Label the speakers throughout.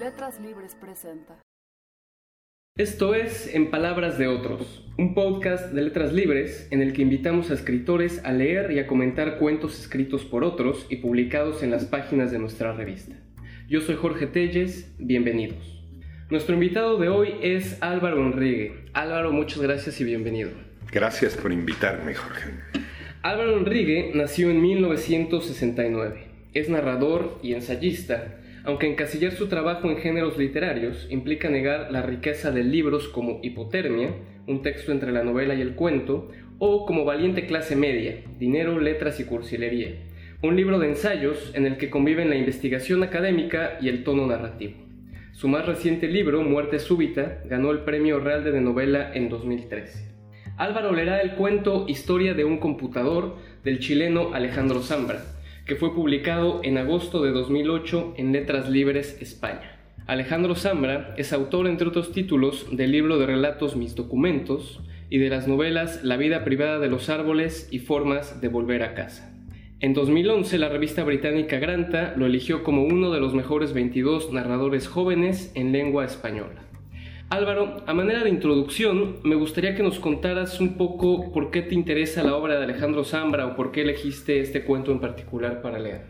Speaker 1: Letras Libres presenta.
Speaker 2: Esto es En Palabras de Otros, un podcast de letras libres en el que invitamos a escritores a leer y a comentar cuentos escritos por otros y publicados en las páginas de nuestra revista. Yo soy Jorge Telles, bienvenidos. Nuestro invitado de hoy es Álvaro Enrique. Álvaro, muchas gracias y bienvenido.
Speaker 3: Gracias por invitarme, Jorge.
Speaker 2: Álvaro Enrique nació en 1969. Es narrador y ensayista aunque encasillar su trabajo en géneros literarios implica negar la riqueza de libros como Hipotermia, un texto entre la novela y el cuento, o como Valiente clase media, Dinero, Letras y Cursilería, un libro de ensayos en el que conviven la investigación académica y el tono narrativo. Su más reciente libro, Muerte súbita, ganó el Premio Real de Novela en 2013. Álvaro leerá el cuento Historia de un computador del chileno Alejandro Zambra, que fue publicado en agosto de 2008 en Letras Libres España. Alejandro Zambra es autor, entre otros títulos, del libro de relatos Mis documentos y de las novelas La vida privada de los árboles y Formas de volver a casa. En 2011, la revista británica Granta lo eligió como uno de los mejores 22 narradores jóvenes en lengua española. Álvaro, a manera de introducción, me gustaría que nos contaras un poco por qué te interesa la obra de Alejandro Zambra o por qué elegiste este cuento en particular para leer.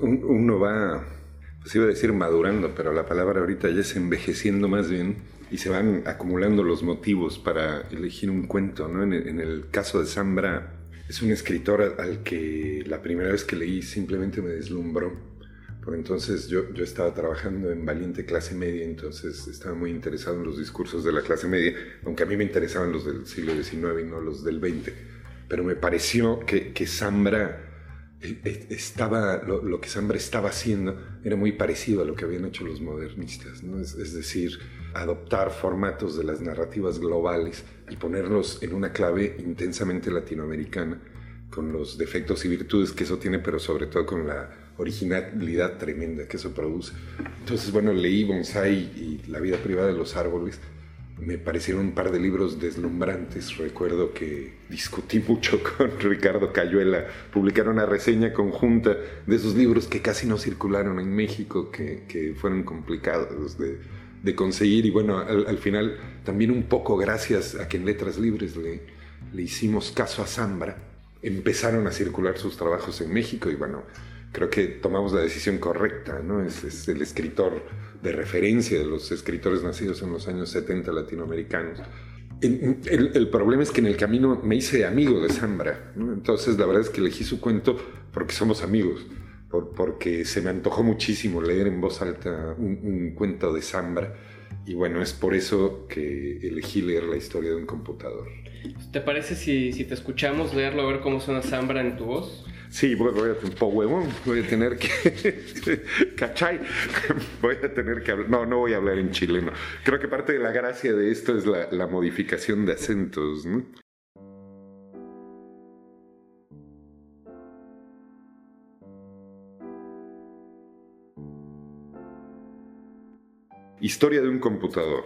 Speaker 3: Uno va, pues iba a decir madurando, pero la palabra ahorita ya es envejeciendo más bien y se van acumulando los motivos para elegir un cuento. ¿no? En, el caso de Zambra, es un escritor al que la primera vez que leí simplemente me deslumbró por entonces yo, yo estaba trabajando en Valiente Clase Media, entonces estaba muy interesado en los discursos de la clase media, aunque a mí me interesaban los del siglo XIX y no los del XX. Pero me pareció que, que Zambra eh, eh, estaba, lo, que Zambra estaba haciendo era muy parecido a lo que habían hecho los modernistas, ¿no? es, decir, adoptar formatos de las narrativas globales y ponerlos en una clave intensamente latinoamericana, con los defectos y virtudes que eso tiene, pero sobre todo con la originalidad tremenda que eso produce. Entonces, bueno, leí Bonsai y La vida privada de los árboles. Me parecieron un par de libros deslumbrantes. Recuerdo que discutí mucho con Ricardo Cayuela. Publicaron una reseña conjunta de esos libros que casi no circularon en México, que, que fueron complicados de, de, conseguir. Y bueno, al, al, final, también un poco gracias a que en Letras Libres le, le hicimos caso a Zambra, empezaron a circular sus trabajos en México y bueno, creo que tomamos la decisión correcta, ¿no? Es, el escritor de referencia de los escritores nacidos en los años 70 latinoamericanos. El, el, problema es que en el camino me hice amigo de Zambra, ¿no? entonces la verdad es que elegí su cuento porque somos amigos, por, porque se me antojó muchísimo leer en voz alta un, un cuento de Zambra y bueno, es por eso que elegí leer la historia de un computador.
Speaker 2: ¿Te parece si, si te escuchamos leerlo a ver cómo suena Zambra en tu voz?
Speaker 3: Sí, voy, a tener, huevón, voy a tener que, ¿cachai? Voy a tener que hablar, no, no voy a hablar en chileno. Creo que parte de la gracia de esto es la, la modificación de acentos, ¿no? Historia de un computador.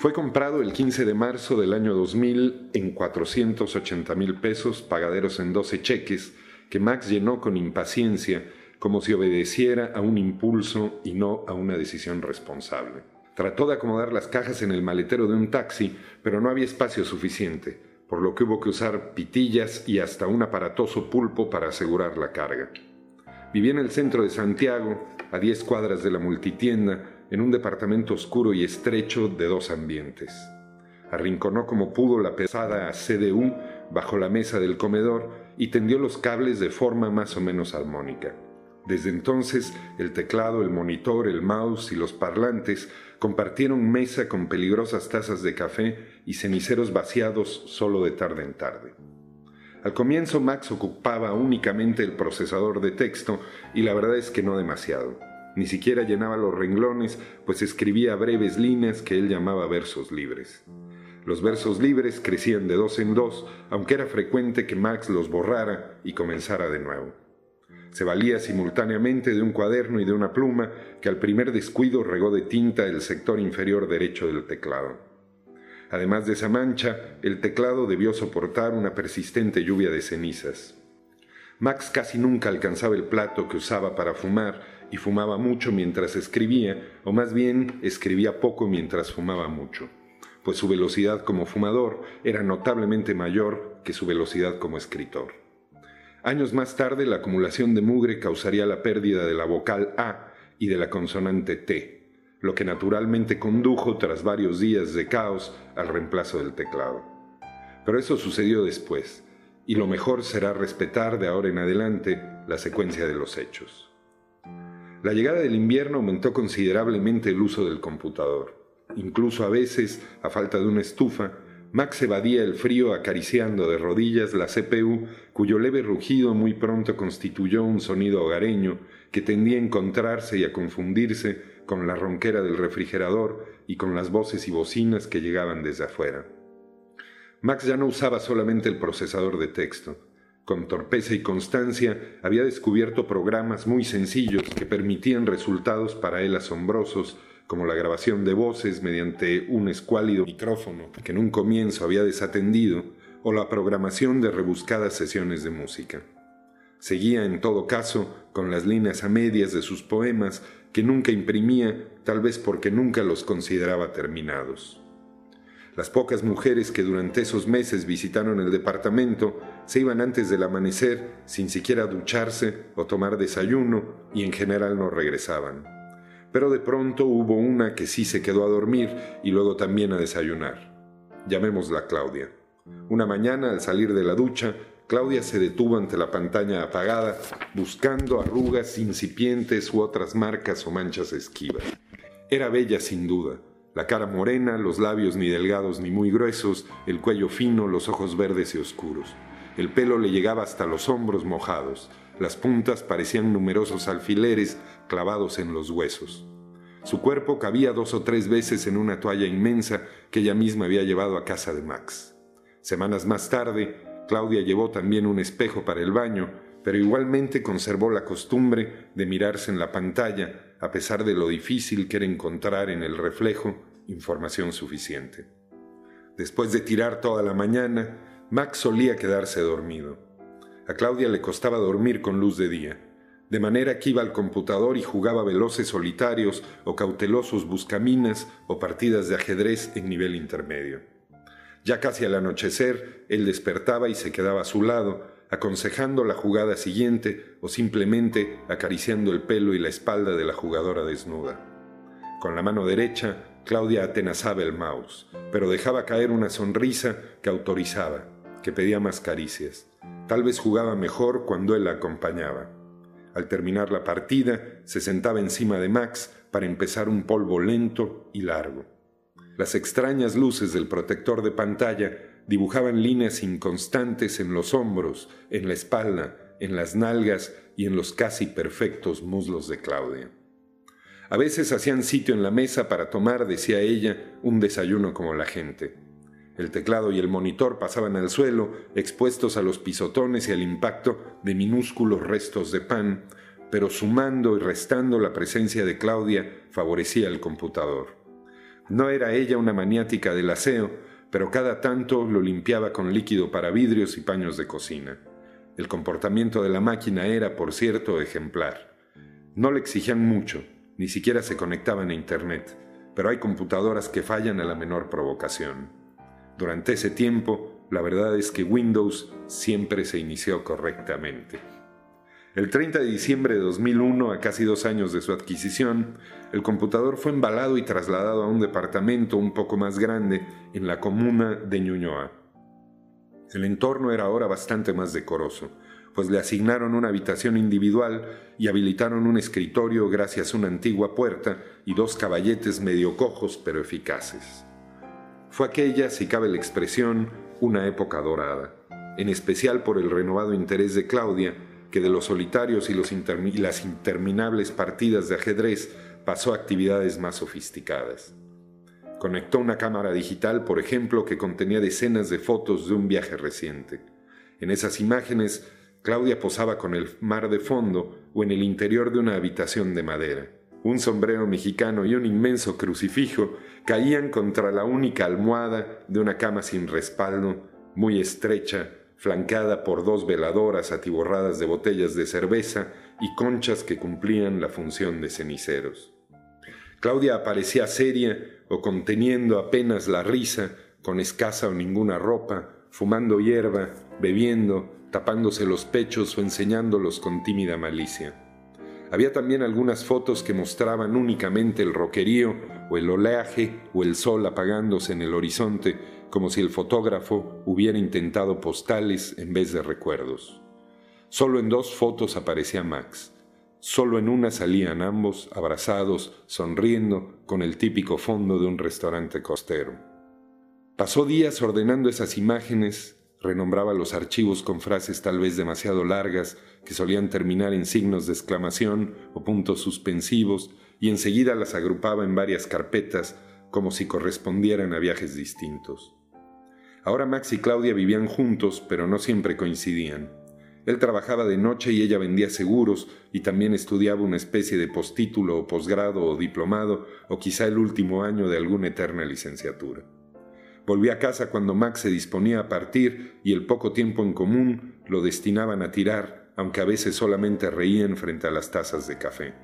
Speaker 3: Fue comprado el 15 de marzo del año 2000 en 480 mil pesos, pagaderos en 12 cheques, que Max llenó con impaciencia, como si obedeciera a un impulso y no a una decisión responsable. Trató de acomodar las cajas en el maletero de un taxi, pero no había espacio suficiente, por lo que hubo que usar pitillas y hasta un aparatoso pulpo para asegurar la carga. Vivía en el centro de Santiago, a 10 cuadras de la multitienda, en un departamento oscuro y estrecho de dos ambientes. Arrinconó como pudo la pesada CDU bajo la mesa del comedor y tendió los cables de forma más o menos armónica. Desde entonces, el teclado, el monitor, el mouse y los parlantes compartieron mesa con peligrosas tazas de café y ceniceros vaciados solo de tarde en tarde. Al comienzo Max ocupaba únicamente el procesador de texto y la verdad es que no demasiado. Ni siquiera llenaba los renglones, pues escribía breves líneas que él llamaba versos libres. Los versos libres crecían de dos en dos, aunque era frecuente que Max los borrara y comenzara de nuevo. Se valía simultáneamente de un cuaderno y de una pluma que al primer descuido regó de tinta el sector inferior derecho del teclado. Además de esa mancha, el teclado debió soportar una persistente lluvia de cenizas. Max casi nunca alcanzaba el plato que usaba para fumar y fumaba mucho mientras escribía, o más bien escribía poco mientras fumaba mucho, pues su velocidad como fumador era notablemente mayor que su velocidad como escritor. Años más tarde, la acumulación de mugre causaría la pérdida de la vocal A y de la consonante T, lo que naturalmente condujo, tras varios días de caos, al reemplazo del teclado. Pero eso sucedió después, y lo mejor será respetar de ahora en adelante la secuencia de los hechos. La llegada del invierno aumentó considerablemente el uso del computador. Incluso a veces, a falta de una estufa, Max evadía el frío acariciando de rodillas la CPU, cuyo leve rugido muy pronto constituyó un sonido hogareño que tendía a encontrarse y a confundirse con la ronquera del refrigerador y con las voces y bocinas que llegaban desde afuera. Max ya no usaba solamente el procesador de texto. Con torpeza y constancia había descubierto programas muy sencillos que permitían resultados para él asombrosos, como la grabación de voces mediante un escuálido micrófono que en un comienzo había desatendido, o la programación de rebuscadas sesiones de música. Seguía, en todo caso, con las líneas a medias de sus poemas, que nunca imprimía, tal vez porque nunca los consideraba terminados. Las pocas mujeres que durante esos meses visitaron el departamento se iban antes del amanecer sin siquiera ducharse o tomar desayuno y en general no regresaban. Pero de pronto hubo una que sí se quedó a dormir y luego también a desayunar. Llamémosla Claudia. Una mañana, al salir de la ducha, Claudia se detuvo ante la pantalla apagada, buscando arrugas incipientes u otras marcas o manchas esquivas. Era bella sin duda, la cara morena, los labios ni delgados ni muy gruesos, el cuello fino, los ojos verdes y oscuros. El pelo le llegaba hasta los hombros mojados, las puntas parecían numerosos alfileres clavados en los huesos. Su cuerpo cabía dos o tres veces en una toalla inmensa que ella misma había llevado a casa de Max. Semanas más tarde, Claudia llevó también un espejo para el baño, pero igualmente conservó la costumbre de mirarse en la pantalla a pesar de lo difícil que era encontrar en el reflejo información suficiente. Después de tirar toda la mañana, Max solía quedarse dormido. A Claudia le costaba dormir con luz de día, de manera que iba al computador y jugaba veloces solitarios o cautelosos buscaminas o partidas de ajedrez en nivel intermedio. Ya casi al anochecer, él despertaba y se quedaba a su lado, aconsejando la jugada siguiente o simplemente acariciando el pelo y la espalda de la jugadora desnuda. Con la mano derecha, Claudia atenazaba el mouse, pero dejaba caer una sonrisa que autorizaba, que pedía más caricias. Tal vez jugaba mejor cuando él la acompañaba. Al terminar la partida, se sentaba encima de Max para empezar un polvo lento y largo. Las extrañas luces del protector de pantalla dibujaban líneas inconstantes en los hombros, en la espalda, en las nalgas y en los casi perfectos muslos de Claudia. A veces hacían sitio en la mesa para tomar, decía ella, un desayuno como la gente. El teclado y el monitor pasaban al suelo, expuestos a los pisotones y al impacto de minúsculos restos de pan, pero sumando y restando la presencia de Claudia favorecía el computador. No era ella una maniática del aseo, pero cada tanto lo limpiaba con líquido para vidrios y paños de cocina. El comportamiento de la máquina era, por cierto, ejemplar. No le exigían mucho, ni siquiera se conectaban a Internet, pero hay computadoras que fallan a la menor provocación. Durante ese tiempo, la verdad es que Windows siempre se inició correctamente. El 30 de diciembre de 2001, a casi dos años de su adquisición, el computador fue embalado y trasladado a un departamento un poco más grande en la comuna de Ñuñoa. El entorno era ahora bastante más decoroso, pues le asignaron una habitación individual y habilitaron un escritorio gracias a una antigua puerta y dos caballetes medio cojos pero eficaces. Fue aquella, si cabe la expresión, una época dorada, en especial por el renovado interés de Claudia, que de los solitarios y, las interminables partidas de ajedrez pasó a actividades más sofisticadas. Conectó una cámara digital, por ejemplo, que contenía decenas de fotos de un viaje reciente. En esas imágenes, Claudia posaba con el mar de fondo o en el interior de una habitación de madera. Un sombrero mexicano y un inmenso crucifijo caían contra la única almohada de una cama sin respaldo, muy estrecha, flancada por dos veladoras atiborradas de botellas de cerveza y conchas que cumplían la función de ceniceros. Claudia aparecía seria o conteniendo apenas la risa, con escasa o ninguna ropa, fumando hierba, bebiendo, tapándose los pechos o enseñándolos con tímida malicia. Había también algunas fotos que mostraban únicamente el roquerío o el oleaje o el sol apagándose en el horizonte, como si el fotógrafo hubiera intentado postales en vez de recuerdos. Solo en dos fotos aparecía Max. Solo en una salían ambos, abrazados, sonriendo, con el típico fondo de un restaurante costero. Pasó días ordenando esas imágenes renombraba los archivos con frases tal vez demasiado largas que solían terminar en signos de exclamación o puntos suspensivos y enseguida las agrupaba en varias carpetas como si correspondieran a viajes distintos. Ahora Max y Claudia vivían juntos, pero no siempre coincidían. Él trabajaba de noche y ella vendía seguros y también estudiaba una especie de postítulo o posgrado o diplomado o quizá el último año de alguna eterna licenciatura. Volví a casa cuando Max se disponía a partir y el poco tiempo en común lo destinaban a tirar, aunque a veces solamente reían frente a las tazas de café.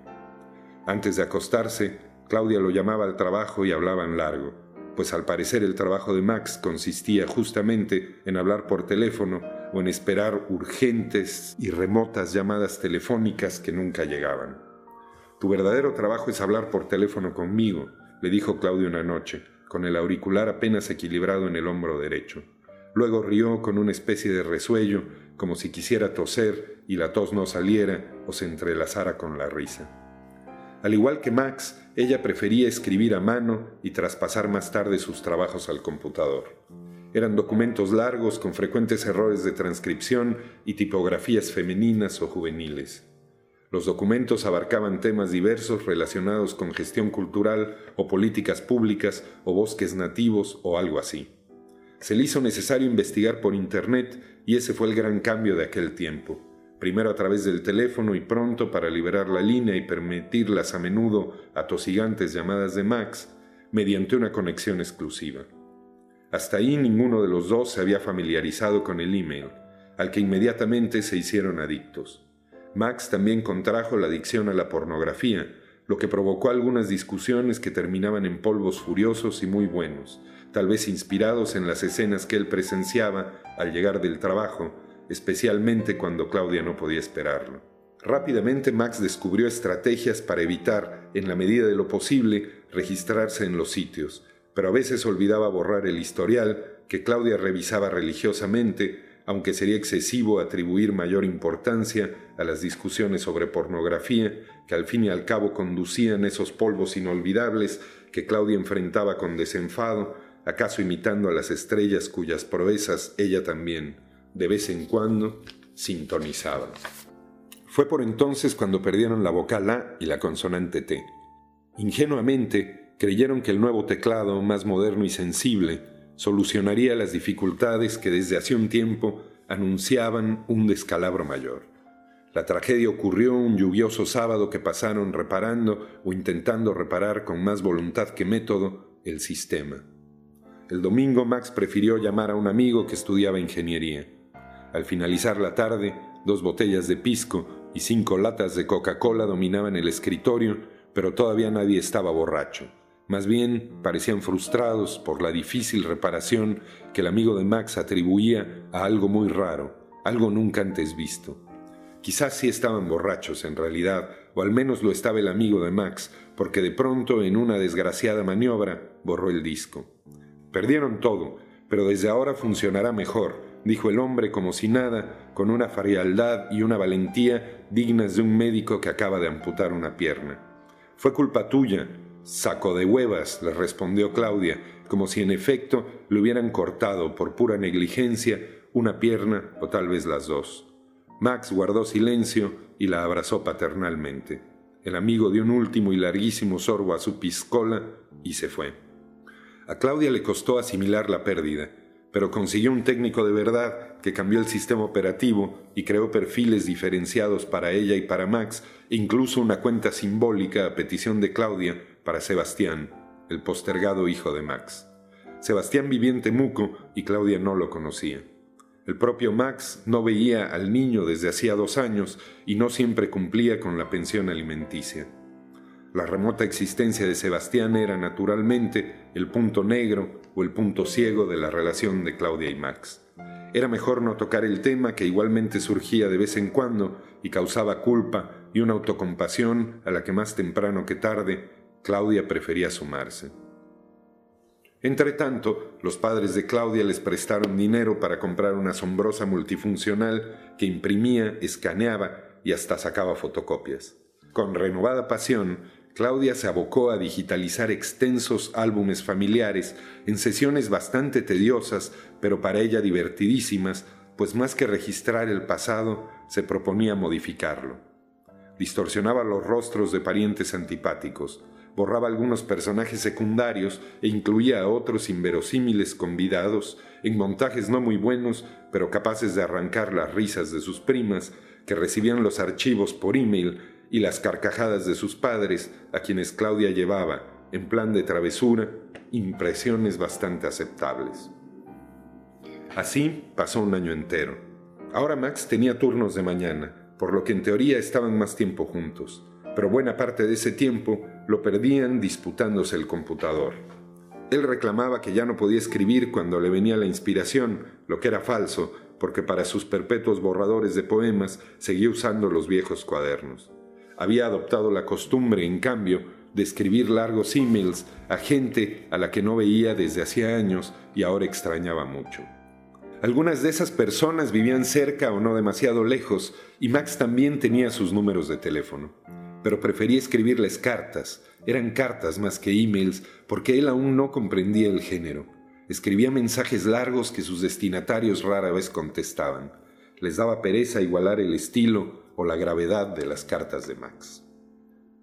Speaker 3: Antes de acostarse, Claudia lo llamaba al trabajo y hablaban largo, pues al parecer el trabajo de Max consistía justamente en hablar por teléfono o en esperar urgentes y remotas llamadas telefónicas que nunca llegaban. Tu verdadero trabajo es hablar por teléfono conmigo, le dijo Claudia una noche con el auricular apenas equilibrado en el hombro derecho. Luego rió con una especie de resuello, como si quisiera toser y la tos no saliera o se entrelazara con la risa. Al igual que Max, ella prefería escribir a mano y traspasar más tarde sus trabajos al computador. Eran documentos largos con frecuentes errores de transcripción y tipografías femeninas o juveniles. Los documentos abarcaban temas diversos relacionados con gestión cultural o políticas públicas o bosques nativos o algo así. Se le hizo necesario investigar por Internet y ese fue el gran cambio de aquel tiempo. Primero a través del teléfono y pronto para liberar la línea y permitir las a menudo atosigantes llamadas de Max mediante una conexión exclusiva. Hasta ahí ninguno de los dos se había familiarizado con el email, al que inmediatamente se hicieron adictos. Max también contrajo la adicción a la pornografía, lo que provocó algunas discusiones que terminaban en polvos furiosos y muy buenos, tal vez inspirados en las escenas que él presenciaba al llegar del trabajo, especialmente cuando Claudia no podía esperarlo. Rápidamente Max descubrió estrategias para evitar, en la medida de lo posible, registrarse en los sitios, pero a veces olvidaba borrar el historial que Claudia revisaba religiosamente aunque sería excesivo atribuir mayor importancia a las discusiones sobre pornografía que al fin y al cabo conducían esos polvos inolvidables que Claudia enfrentaba con desenfado, acaso imitando a las estrellas cuyas proezas ella también, de vez en cuando, sintonizaba. Fue por entonces cuando perdieron la vocal A y la consonante T. Ingenuamente creyeron que el nuevo teclado, más moderno y sensible, solucionaría las dificultades que desde hace un tiempo anunciaban un descalabro mayor. La tragedia ocurrió un lluvioso sábado que pasaron reparando o intentando reparar con más voluntad que método el sistema. El domingo Max prefirió llamar a un amigo que estudiaba ingeniería. Al finalizar la tarde, dos botellas de pisco y cinco latas de Coca-Cola dominaban el escritorio, pero todavía nadie estaba borracho. Más bien parecían frustrados por la difícil reparación que el amigo de Max atribuía a algo muy raro, algo nunca antes visto. Quizás sí estaban borrachos en realidad, o al menos lo estaba el amigo de Max, porque de pronto en una desgraciada maniobra borró el disco. Perdieron todo, pero desde ahora funcionará mejor, dijo el hombre como si nada, con una frialdad y una valentía dignas de un médico que acaba de amputar una pierna. Fue culpa tuya, Saco de huevas, le respondió Claudia, como si en efecto le hubieran cortado por pura negligencia una pierna o tal vez las dos. Max guardó silencio y la abrazó paternalmente. El amigo dio un último y larguísimo sorbo a su piscola y se fue. A Claudia le costó asimilar la pérdida, pero consiguió un técnico de verdad que cambió el sistema operativo y creó perfiles diferenciados para ella y para Max, e incluso una cuenta simbólica a petición de Claudia para Sebastián, el postergado hijo de Max. Sebastián vivía en Temuco y Claudia no lo conocía. El propio Max no veía al niño desde hacía dos años y no siempre cumplía con la pensión alimenticia. La remota existencia de Sebastián era naturalmente el punto negro o el punto ciego de la relación de Claudia y Max. Era mejor no tocar el tema que igualmente surgía de vez en cuando y causaba culpa y una autocompasión a la que más temprano que tarde Claudia prefería sumarse. Entretanto, los padres de Claudia les prestaron dinero para comprar una asombrosa multifuncional que imprimía, escaneaba y hasta sacaba fotocopias. Con renovada pasión, Claudia se abocó a digitalizar extensos álbumes familiares en sesiones bastante tediosas, pero para ella divertidísimas, pues más que registrar el pasado, se proponía modificarlo. Distorsionaba los rostros de parientes antipáticos, borraba algunos personajes secundarios e incluía a otros inverosímiles convidados en montajes no muy buenos, pero capaces de arrancar las risas de sus primas, que recibían los archivos por email y las carcajadas de sus padres, a quienes Claudia llevaba, en plan de travesura, impresiones bastante aceptables. Así pasó un año entero. Ahora Max tenía turnos de mañana, por lo que en teoría estaban más tiempo juntos, pero buena parte de ese tiempo lo perdían disputándose el computador. Él reclamaba que ya no podía escribir cuando le venía la inspiración, lo que era falso, porque para sus perpetuos borradores de poemas seguía usando los viejos cuadernos. Había adoptado la costumbre, en cambio, de escribir largos emails a gente a la que no veía desde hacía años y ahora extrañaba mucho. Algunas de esas personas vivían cerca o no demasiado lejos, y Max también tenía sus números de teléfono. Pero prefería escribirles cartas, eran cartas más que emails, porque él aún no comprendía el género. Escribía mensajes largos que sus destinatarios rara vez contestaban. Les daba pereza igualar el estilo o la gravedad de las cartas de Max.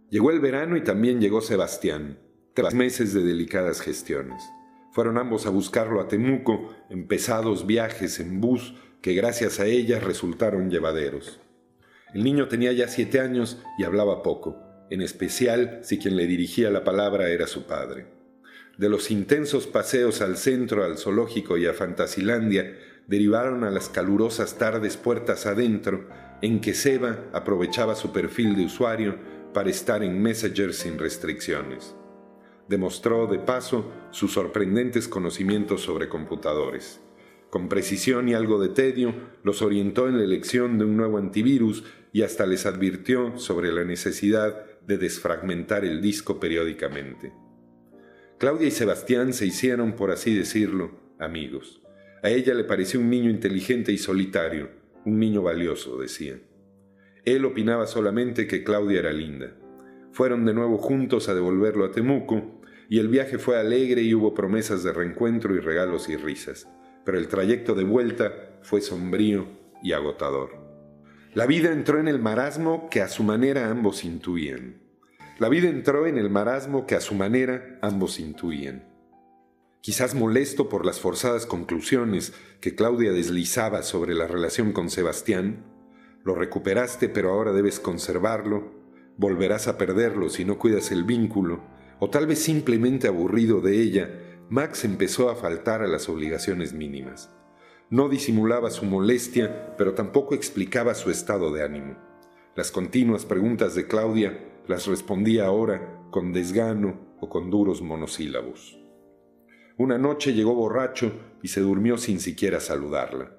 Speaker 3: Llegó el verano y también llegó Sebastián, tras meses de delicadas gestiones. Fueron ambos a buscarlo a Temuco en pesados viajes en bus que gracias a ellas resultaron llevaderos. El niño tenía ya siete años y hablaba poco, en especial si quien le dirigía la palabra era su padre. De los intensos paseos al centro, al zoológico y a Fantasilandia, derivaron a las calurosas tardes puertas adentro, en que Seba aprovechaba su perfil de usuario para estar en Messenger sin restricciones. Demostró, de paso, sus sorprendentes conocimientos sobre computadores. Con precisión y algo de tedio, los orientó en la elección de un nuevo antivirus y hasta les advirtió sobre la necesidad de desfragmentar el disco periódicamente. Claudia y Sebastián se hicieron, por así decirlo, amigos. A ella le pareció un niño inteligente y solitario, un niño valioso, decía. Él opinaba solamente que Claudia era linda. Fueron de nuevo juntos a devolverlo a Temuco, y el viaje fue alegre y hubo promesas de reencuentro y regalos y risas, pero el trayecto de vuelta fue sombrío y agotador. La vida entró en el marasmo que a su manera ambos intuían. La vida entró en el marasmo que a su manera ambos intuían quizás molesto por las forzadas conclusiones que Claudia deslizaba sobre la relación con Sebastián, lo recuperaste pero ahora debes conservarlo, volverás a perderlo si no cuidas el vínculo, o tal vez simplemente aburrido de ella, Max empezó a faltar a las obligaciones mínimas. No disimulaba su molestia, pero tampoco explicaba su estado de ánimo. Las continuas preguntas de Claudia las respondía ahora con desgano o con duros monosílabos. Una noche llegó borracho y se durmió sin siquiera saludarla.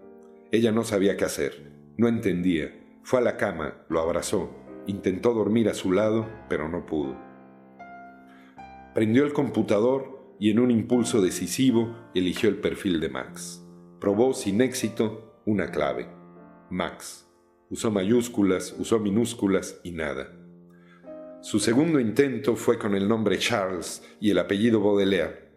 Speaker 3: Ella no sabía qué hacer, no entendía. Fue a la cama, lo abrazó, intentó dormir a su lado, pero no pudo. Prendió el computador y en un impulso decisivo eligió el perfil de Max. Probó sin éxito una clave. Max. Usó mayúsculas, usó minúsculas y nada. Su segundo intento fue con el nombre Charles y el apellido Baudelaire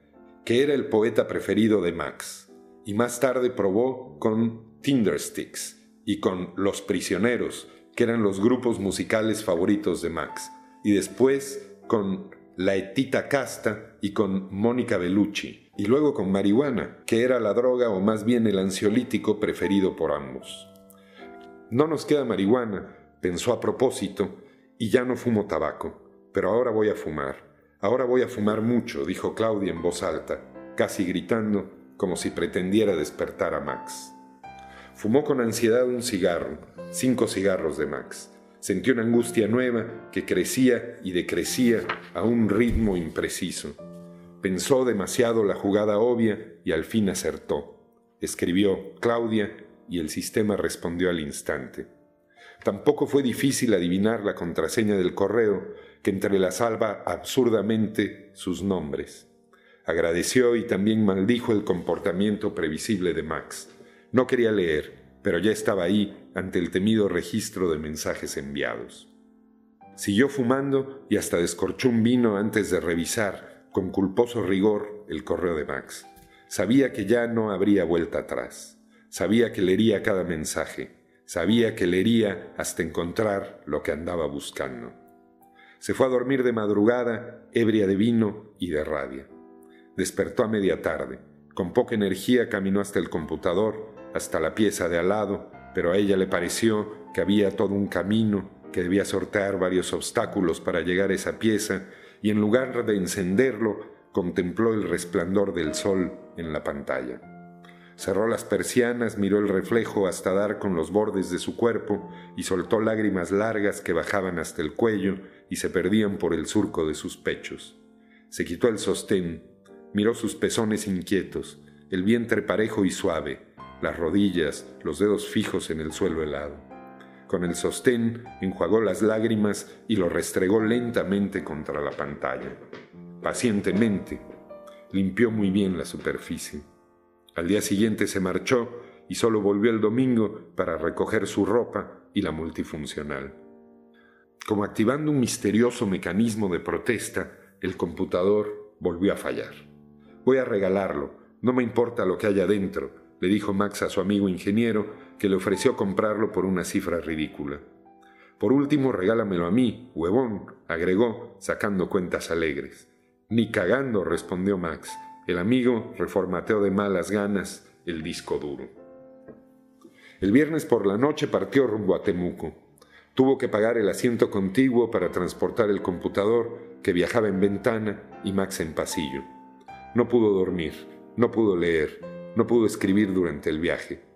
Speaker 3: que era el poeta preferido de Max, y más tarde probó con Tindersticks y con Los Prisioneros, que eran los grupos musicales favoritos de Max, y después con La Etita Casta y con Mónica Bellucci, y luego con marihuana, que era la droga o más bien el ansiolítico preferido por ambos. No nos queda marihuana, pensó a propósito, y ya no fumo tabaco, pero ahora voy a fumar. Ahora voy a fumar mucho, dijo Claudia en voz alta, casi gritando, como si pretendiera despertar a Max. Fumó con ansiedad un cigarro, cinco cigarros de Max. Sentí una angustia nueva que crecía y decrecía a un ritmo impreciso. Pensó demasiado la jugada obvia y al fin acertó. Escribió Claudia y el sistema respondió al instante. Tampoco fue difícil adivinar la contraseña del correo que entrelazaba absurdamente sus nombres. Agradeció y también maldijo el comportamiento previsible de Max. No quería leer, pero ya estaba ahí ante el temido registro de mensajes enviados. Siguió fumando y hasta descorchó un vino antes de revisar con culposo rigor el correo de Max. Sabía que ya no habría vuelta atrás. Sabía que leería cada mensaje. Sabía que leería hasta encontrar lo que andaba buscando. Se fue a dormir de madrugada, ebria de vino y de rabia. Despertó a media tarde. Con poca energía caminó hasta el computador, hasta la pieza de al lado, pero a ella le pareció que había todo un camino, que debía sortear varios obstáculos para llegar a esa pieza, y en lugar de encenderlo, contempló el resplandor del sol en la pantalla. Cerró las persianas, miró el reflejo hasta dar con los bordes de su cuerpo y soltó lágrimas largas que bajaban hasta el cuello y se perdían por el surco de sus pechos. Se quitó el sostén, miró sus pezones inquietos, el vientre parejo y suave, las rodillas, los dedos fijos en el suelo helado. Con el sostén enjuagó las lágrimas y lo restregó lentamente contra la pantalla. Pacientemente, limpió muy bien la superficie. Al día siguiente se marchó y solo volvió el domingo para recoger su ropa y la multifuncional. Como activando un misterioso mecanismo de protesta, el computador volvió a fallar. Voy a regalarlo, no me importa lo que haya dentro, le dijo Max a su amigo ingeniero, que le ofreció comprarlo por una cifra ridícula. Por último, regálamelo a mí, huevón, agregó, sacando cuentas alegres. Ni cagando, respondió Max. El amigo reformateó de malas ganas el disco duro. El viernes por la noche partió rumbo a Temuco. Tuvo que pagar el asiento contiguo para transportar el computador que viajaba en ventana y Max en pasillo. No pudo dormir, no pudo leer, no pudo escribir durante el viaje.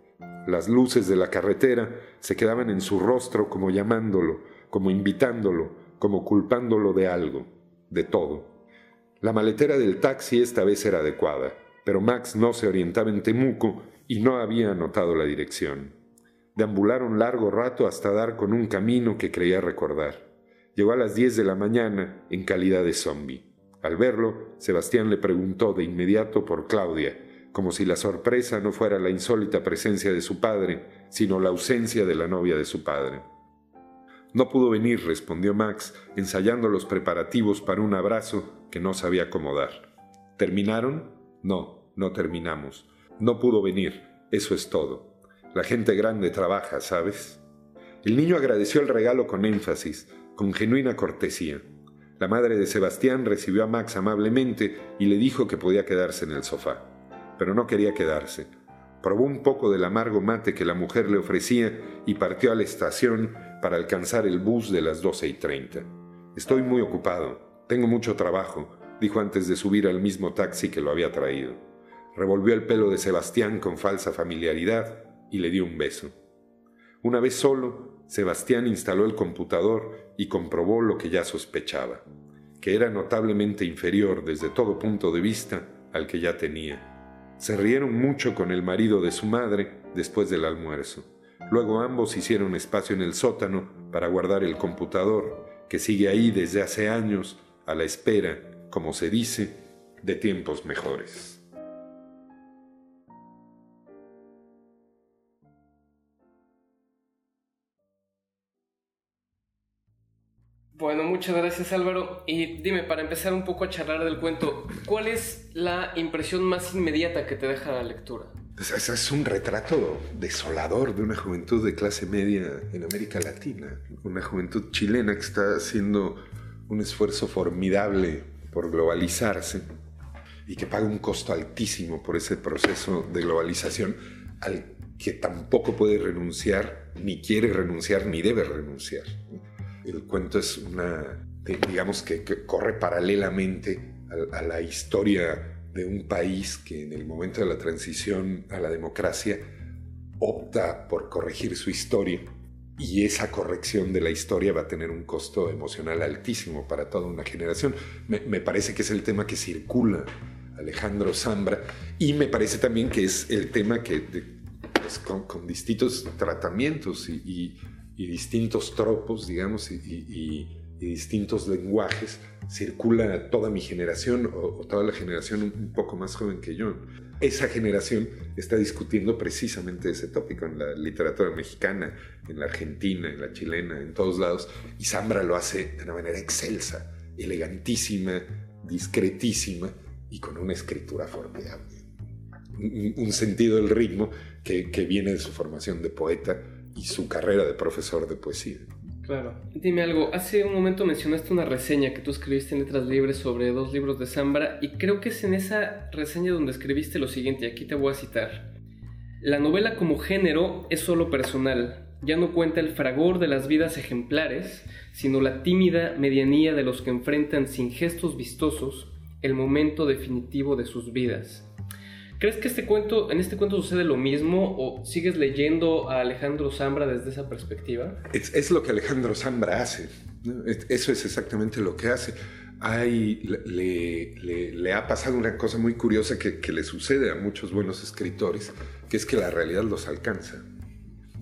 Speaker 3: Las luces de la carretera se quedaban en su rostro como llamándolo, como invitándolo, como culpándolo de algo, de todo. La maletera del taxi esta vez era adecuada, pero Max no se orientaba en Temuco y no había anotado la dirección. Deambularon largo rato hasta dar con un camino que creía recordar. Llegó a las diez de la mañana en calidad de zombie. Al verlo, Sebastián le preguntó de inmediato por Claudia, como si la sorpresa no fuera la insólita presencia de su padre, sino la ausencia de la novia de su padre. No pudo venir, respondió Max, ensayando los preparativos para un abrazo que no sabía cómo dar. ¿Terminaron? No, no terminamos. No pudo venir, eso es todo. La gente grande trabaja, ¿sabes? El niño agradeció el regalo con énfasis, con genuina cortesía. La madre de Sebastián recibió a Max amablemente y le dijo que podía quedarse en el sofá. Pero no quería quedarse. Probó un poco del amargo mate que la mujer le ofrecía y partió a la estación para alcanzar el bus de las doce y treinta. Estoy muy ocupado, tengo mucho trabajo, dijo antes de subir al mismo taxi que lo había traído. Revolvió el pelo de Sebastián con falsa familiaridad y le dio un beso. Una vez solo, Sebastián instaló el computador y comprobó lo que ya sospechaba, que era notablemente inferior desde todo punto de vista al que ya tenía. Se rieron mucho con el marido de su madre después del almuerzo. Luego ambos hicieron espacio en el sótano para guardar el computador, que sigue ahí desde hace años, a la espera, como se dice, de tiempos mejores.
Speaker 2: Bueno, muchas gracias Álvaro. Y dime, para empezar un poco a charlar del cuento, ¿cuál es la impresión más inmediata que te deja la lectura?
Speaker 3: Pues es un retrato desolador de una juventud de clase media en América Latina, una juventud chilena que está haciendo un esfuerzo formidable por globalizarse y que paga un costo altísimo por ese proceso de globalización al que tampoco puede renunciar, ni quiere renunciar, ni debe renunciar. El cuento es una, digamos que, corre paralelamente a, la historia de un país que en el momento de la transición a la democracia opta por corregir su historia y esa corrección de la historia va a tener un costo emocional altísimo para toda una generación. Me, parece que es el tema que circula Alejandro Zambra y me parece también que es el tema que pues, con, distintos tratamientos y, distintos tropos, digamos, y, distintos lenguajes, circula toda mi generación o, toda la generación un poco más joven que yo esa generación está discutiendo precisamente ese tópico en la literatura mexicana, en la argentina, en la chilena, en todos lados, y Zambra lo hace de una manera excelsa, elegantísima, discretísima y con una escritura formidable. Un, sentido del ritmo que viene de su formación de poeta y su carrera de profesor de poesía.
Speaker 2: Claro. Dime algo, hace un momento mencionaste una reseña que tú escribiste en Letras Libres sobre dos libros de Zambra y creo que es en esa reseña donde escribiste lo siguiente, aquí te voy a citar. La novela como género es solo personal, ya no cuenta el fragor de las vidas ejemplares, sino la tímida medianía de los que enfrentan sin gestos vistosos el momento definitivo de sus vidas. ¿Crees que este cuento, en este cuento sucede lo mismo o sigues leyendo a Alejandro Zambra desde esa perspectiva?
Speaker 3: Es, lo que Alejandro Zambra hace. Eso es exactamente lo que hace. Hay, le, ha pasado una cosa muy curiosa que, le sucede a muchos buenos escritores, que es que la realidad los alcanza.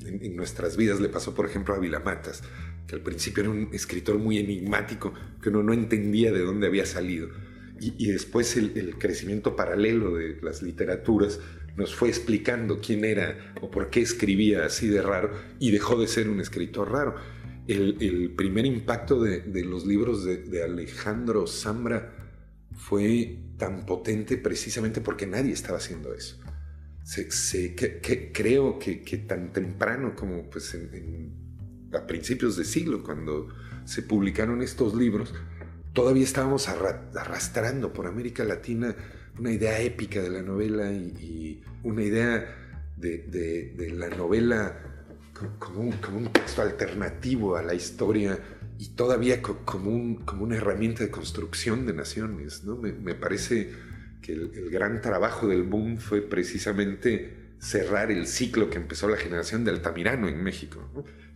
Speaker 3: En, en nuestras vidas le pasó, por ejemplo, a Vilamatas, que al principio era un escritor muy enigmático, que uno no entendía de dónde había salido y, después el, crecimiento paralelo de las literaturas nos fue explicando quién era o por qué escribía así de raro y dejó de ser un escritor raro. El, primer impacto de, los libros de, Alejandro Zambra fue tan potente precisamente porque nadie estaba haciendo eso. que, creo que, tan temprano como pues a principios de siglo, cuando se publicaron estos libros, todavía estábamos arrastrando por América Latina una idea épica de la novela y, una idea de, la novela como un, texto alternativo a la historia y todavía como, una herramienta de construcción de naciones. ¿no? Me, parece que el, gran trabajo del boom fue precisamente cerrar el ciclo que empezó la generación de Altamirano en México.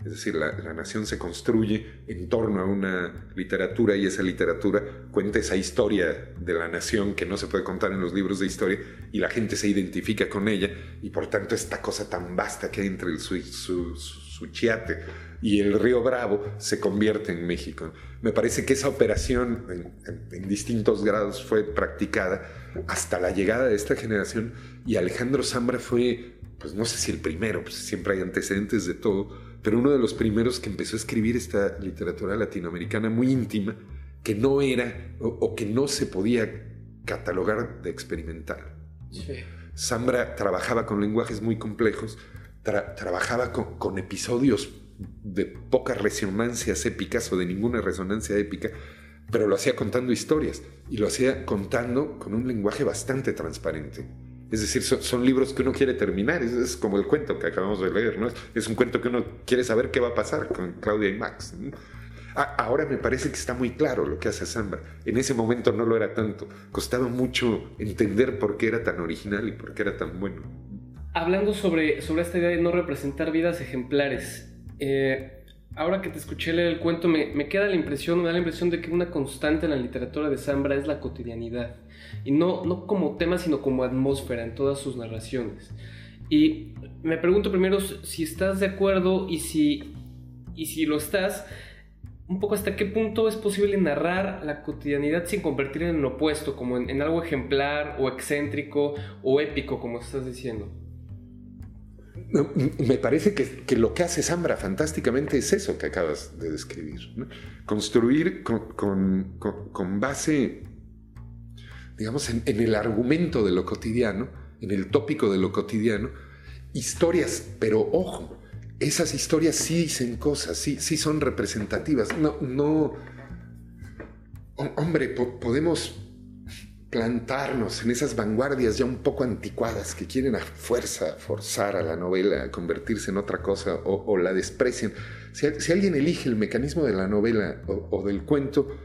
Speaker 3: Es decir, la, nación se construye en torno a una literatura y esa literatura cuenta esa historia de la nación que no se puede contar en los libros de historia y la gente se identifica con ella y por tanto esta cosa tan vasta que hay entre el su, su, chiate y el río Bravo se convierte en México. Me parece que esa operación en, en distintos grados fue practicada hasta la llegada de esta generación y Alejandro Zambra fue, pues no sé si el primero, pues siempre hay antecedentes de todo, pero uno de los primeros que empezó a escribir esta literatura latinoamericana muy íntima, que no era o, que no se podía catalogar de experimental. Zambra trabajaba con lenguajes muy complejos, trabajaba con, episodios de pocas resonancias épicas o de ninguna resonancia épica, pero lo hacía contando historias y lo hacía contando con un lenguaje bastante transparente. Es decir, son, libros que uno quiere terminar, es, como el cuento que acabamos de leer, ¿no? Es un cuento que uno quiere saber qué va a pasar con Claudia y Max. ahora me parece que está muy claro lo que hace Zambra. En ese momento no lo era tanto. Costaba mucho entender por qué era tan original y por qué era tan bueno.
Speaker 2: Hablando sobre, sobre esta idea de no representar vidas ejemplares, eh, ahora que te escuché leer el cuento, me, queda la impresión, me da la impresión de que una constante en la literatura de Zambra es la cotidianidad. Y no, no como tema, sino como atmósfera en todas sus narraciones. Y me pregunto primero si estás de acuerdo y si, y si lo estás, un poco hasta qué punto es posible narrar la cotidianidad sin convertirla en lo opuesto, como en algo ejemplar o excéntrico o épico, como estás diciendo.
Speaker 3: Me parece que, lo que hace Zambra fantásticamente es eso que acabas de describir. Construir con, base, digamos, en, el argumento de lo cotidiano, en el tópico de lo cotidiano, historias, pero ojo, esas historias sí dicen cosas, sí, sí son representativas. No, no, hombre, podemos plantarnos en esas vanguardias ya un poco anticuadas que quieren a fuerza forzar a la novela a convertirse en otra cosa o, la desprecian. Si, alguien elige el mecanismo de la novela o, del cuento,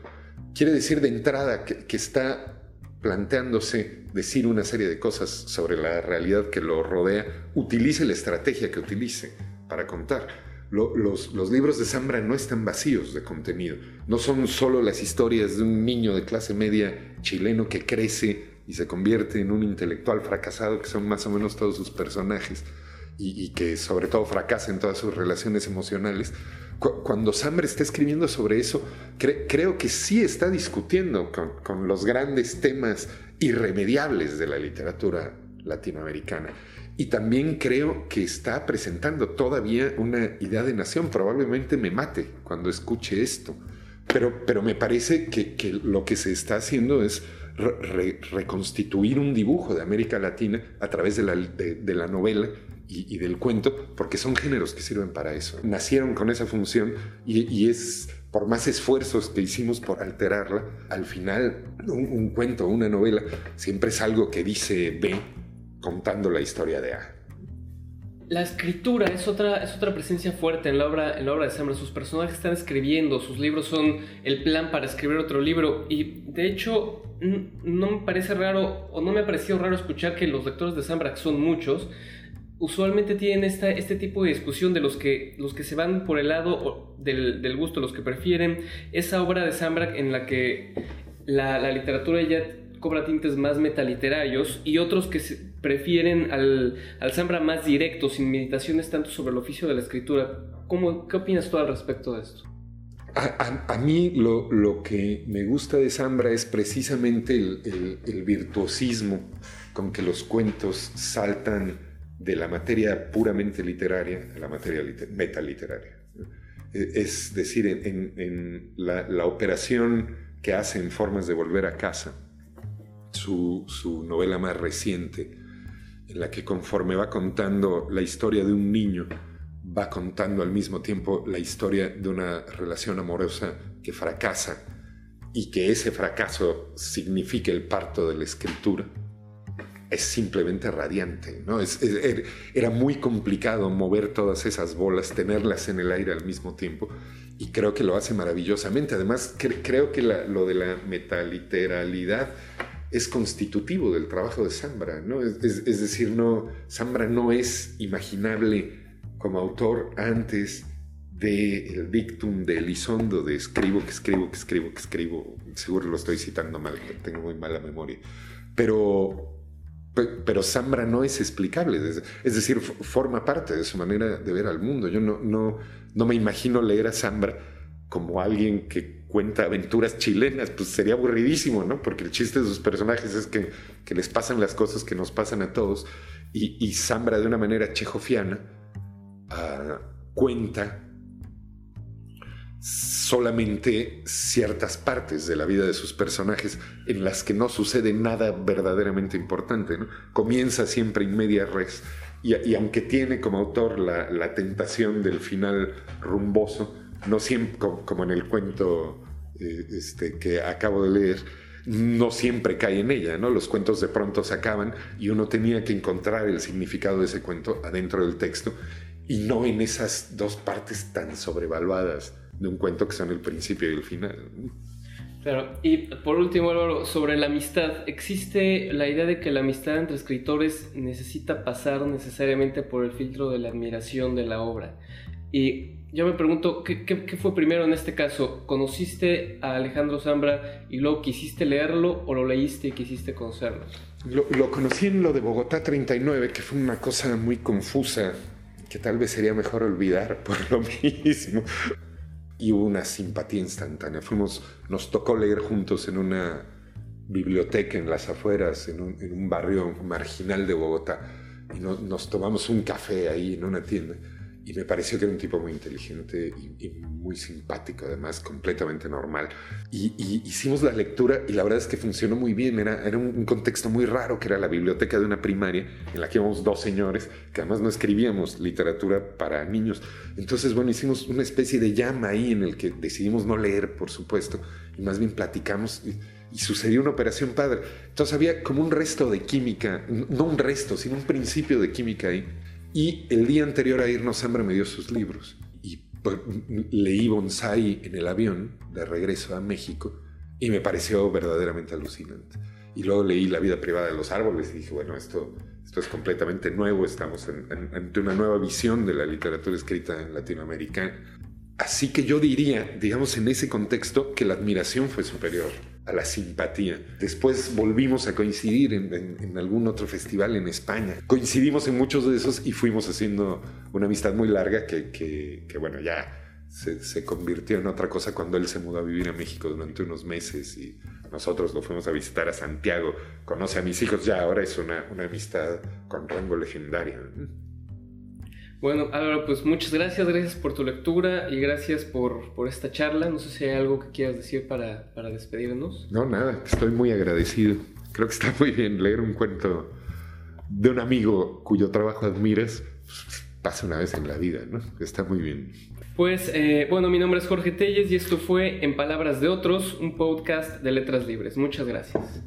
Speaker 3: quiere decir de entrada que, está planteándose decir una serie de cosas sobre la realidad que lo rodea, utilice la estrategia que utilice para contar. Los, libros de Zambra no están vacíos de contenido, no son solo las historias de un niño de clase media chileno que crece y se convierte en un intelectual fracasado, que son más o menos todos sus personajes, y, que sobre todo fracasa en todas sus relaciones emocionales. cuando Sambre está escribiendo sobre eso, creo que sí está discutiendo con, los grandes temas irremediables de la literatura latinoamericana. Y también creo que está presentando todavía una idea de nación. Probablemente me mate cuando escuche esto. Pero, pero me parece que, que lo que se está haciendo es reconstituir un dibujo de América Latina a través de la, de, la novela y, del cuento, porque son géneros que sirven para eso. Nacieron con esa función y, es por más esfuerzos que hicimos por alterarla, al final un, un cuento, una novela, siempre es algo que dice B contando la historia de A.
Speaker 2: La escritura es otra, es otra presencia fuerte en la, obra, en la obra de Sambra. Sus personajes están escribiendo, sus libros son el plan para escribir otro libro. Y de hecho, no me parece raro, o no me ha parecido raro escuchar que los lectores de Sambra, que son muchos, usualmente tienen esta, este tipo de discusión de los que, los que se van por el lado del, del gusto, los que prefieren esa obra de Sambra en la que la, la literatura ya cobra tintes más metaliterarios y otros que prefieren al, al Zambra más directo, sin meditaciones tanto sobre el oficio de la escritura. ¿Cómo, ¿Qué opinas tú al respecto de esto?
Speaker 3: A, mí lo, lo, que me gusta de Zambra es precisamente el, el, virtuosismo con que los cuentos saltan de la materia puramente literaria a la materia metaliteraria. E, es decir, en, en la, la, operación que hace en Formas de Volver a Casa, su, su novela más reciente, en la que conforme va contando la historia de un niño, va contando al mismo tiempo la historia de una relación amorosa que fracasa y que ese fracaso signifique el parto de la escritura, es simplemente radiante. ¿no? Es, er, era muy complicado mover todas esas bolas, tenerlas en el aire al mismo tiempo, y creo que lo hace maravillosamente. Además, creo que lo de la metaliteralidad es constitutivo del trabajo de Zambra, ¿no? Es, decir, no, Zambra no es imaginable como autor antes del dictum de Elizondo de escribo, que escribo, que escribo, que escribo. Seguro lo estoy citando mal, tengo muy mala memoria. Pero, pero Zambra no es explicable, es decir, forma parte de su manera de ver al mundo. Yo no, no, no me imagino leer a Zambra como alguien que cuenta aventuras chilenas, pues sería aburridísimo, ¿no? Porque el chiste de sus personajes es que, les pasan las cosas que nos pasan a todos y, y Zambra de una manera chejofiana ah, cuenta solamente ciertas partes de la vida de sus personajes en las que no sucede nada verdaderamente importante. ¿no? Comienza siempre en media res y, aunque tiene como autor la, la tentación del final rumboso, no siempre, como, en el cuento eh, este, que acabo de leer, no siempre cae en ella, ¿no? Los cuentos de pronto se acaban y uno tenía que encontrar el significado de ese cuento adentro del texto y no en esas dos partes tan sobrevaluadas de un cuento que son el principio y el final.
Speaker 2: Claro, y por último, Álvaro, sobre la amistad, ¿existe la idea de que la amistad entre escritores necesita pasar necesariamente por el filtro de la admiración de la obra? Y yo me pregunto, ¿qué, fue primero en este caso? ¿Conociste a Alejandro Zambra y luego quisiste leerlo o lo leíste y quisiste conocerlo?
Speaker 3: Lo, conocí en lo de Bogotá 39, que fue una cosa muy confusa, que tal vez sería mejor olvidar por lo mismo. Y hubo una simpatía instantánea. Fuimos, nos tocó leer juntos en una biblioteca en las afueras, en un, barrio marginal de Bogotá. Y nos tomamos un café ahí en una tienda y me pareció que era un tipo muy inteligente y, muy simpático, además, completamente normal. Y, hicimos la lectura y la verdad es que funcionó muy bien. Era, era un, contexto muy raro, que era la biblioteca de una primaria en la que íbamos dos señores, que además no escribíamos literatura para niños. Entonces, bueno, hicimos una especie de llama ahí en el que decidimos no leer, por supuesto, y más bien platicamos. Y sucedió una operación padre. Entonces había como un resto de química, no un resto, sino un principio de química ahí y el día anterior a irnos, Sambra me dio sus libros. Y pues, leí Bonsai en el avión de regreso a México y me pareció verdaderamente alucinante. y luego leí La vida privada de los árboles y dije, bueno, esto, esto es completamente nuevo, estamos ante una nueva visión de la literatura escrita en Latinoamérica. Así que yo diría, digamos, en ese contexto, que la admiración fue superior a la simpatía. Después volvimos a coincidir en, algún otro festival en España. Coincidimos en muchos de esos y fuimos haciendo una amistad muy larga que, que bueno, ya se, convirtió en otra cosa cuando él se mudó a vivir a México durante unos meses y nosotros lo fuimos a visitar a Santiago. Conoce a mis hijos, ya ahora es una, amistad con rango legendario.
Speaker 2: Bueno, Álvaro, pues muchas gracias, gracias por tu lectura y gracias por, esta charla. No sé si hay algo que quieras decir para, para despedirnos.
Speaker 3: No, nada, estoy muy agradecido. Creo que está muy bien leer un cuento de un amigo cuyo trabajo admiras. Pues, pasa una vez en la vida, ¿no? Está muy bien.
Speaker 2: Pues eh, bueno, mi nombre es Jorge Telles y esto fue En Palabras de Otros, un podcast de Letras Libres. Muchas gracias.